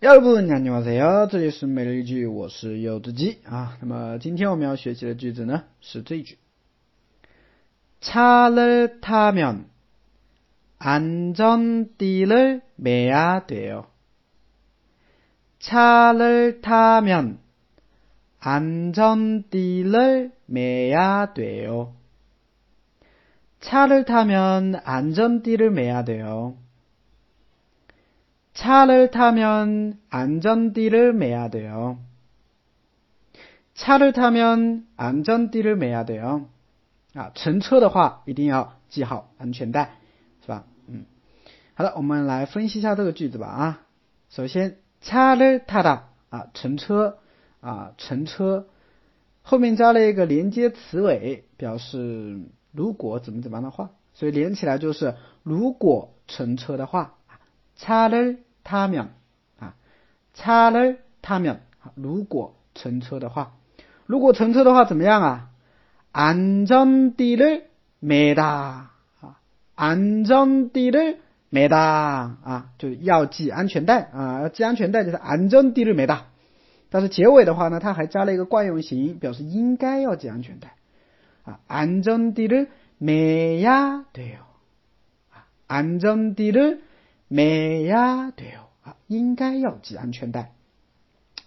여러분안녕하세요这里是每日一句我是柚子鸡啊那么今天我们要学习的句子呢是这一句차를타면안전띠를매야돼요차를타면안전띠를매야돼요차를타면안전띠를매야돼요 차를 타면 안전띠를 매야 돼요. 차를 타면 안전띠를 매야 돼요. 啊，乘车的话一定要系好安全带，是吧？嗯，好的，我们来分析一下这个句子吧。啊，首先 차를 타다 啊，乘车后面加了一个连接词尾，表示如果怎么怎么样的话，所以连起来就是如果乘车的话， 차를 차를 타면 如果乘车的话如果乘车的话怎么样啊？안전띠를 매다 안전띠를 매다 啊，就要系安全带啊，系安全带就是 안전띠를 매다。 但是结尾的话呢，它还加了一个惯用型，表示应该要系安全带啊，안전띠를 매야 돼요。안전띠를 매야 돼요。啊，应该要系安全带。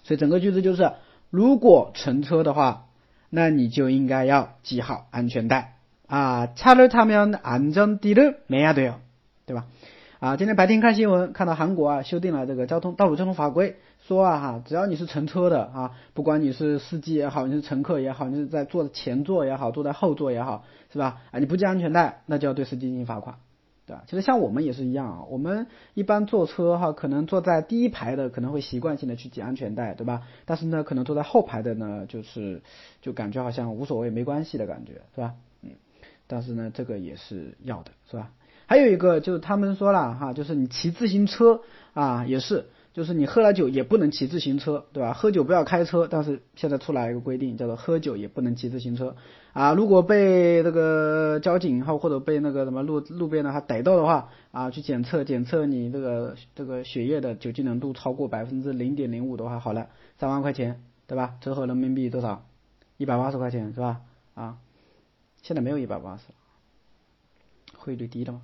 所以整个句子就是：如果乘车的话，那你就应该要系好安全带啊。차를타면안전띠를매야돼 요， 对吧？啊，今天白天看新闻，看到韩国啊修订了这个交通道路交通法规，说啊哈，只要你是乘车的啊，不管你是司机也好，你是乘客也好，你是在坐前座也好，坐在后座也好，是吧？啊，你不系安全带，那就要对司机进行罚款。 对吧？其实像我们也是一样啊，我们一般坐车哈，可能坐在第一排的可能会习惯性的去系安全带，对吧？但是呢，可能坐在后排的呢，就是就感觉好像无所谓、没关系的感觉，是吧？嗯，但是呢，这个也是要的，是吧？还有一个就是他们说了哈，就是你骑自行车啊，也是。就是你喝了酒也不能骑自行车，对吧？喝酒不要开车，但是现在出来一个规定，叫做喝酒也不能骑自行车啊。如果被那个交警哈或者被那个什么路路边的他逮到的话啊，去检测检测你这个这个血液的酒精浓度超过百分之零点零五的话，好了，三万块钱，对吧？折合人民币多少？一百八十块钱是吧？啊，现在没有一百八十，汇率低了嘛。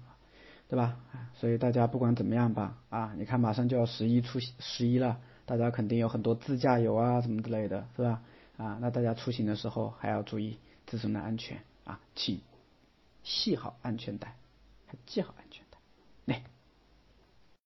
对吧？所以大家不管怎么样吧，啊，你看马上就要十一出十一了，大家肯定有很多自驾游啊什么之类的，是吧？啊，那大家出行的时候还要注意自身的安全啊，请系好安全带，系好安全。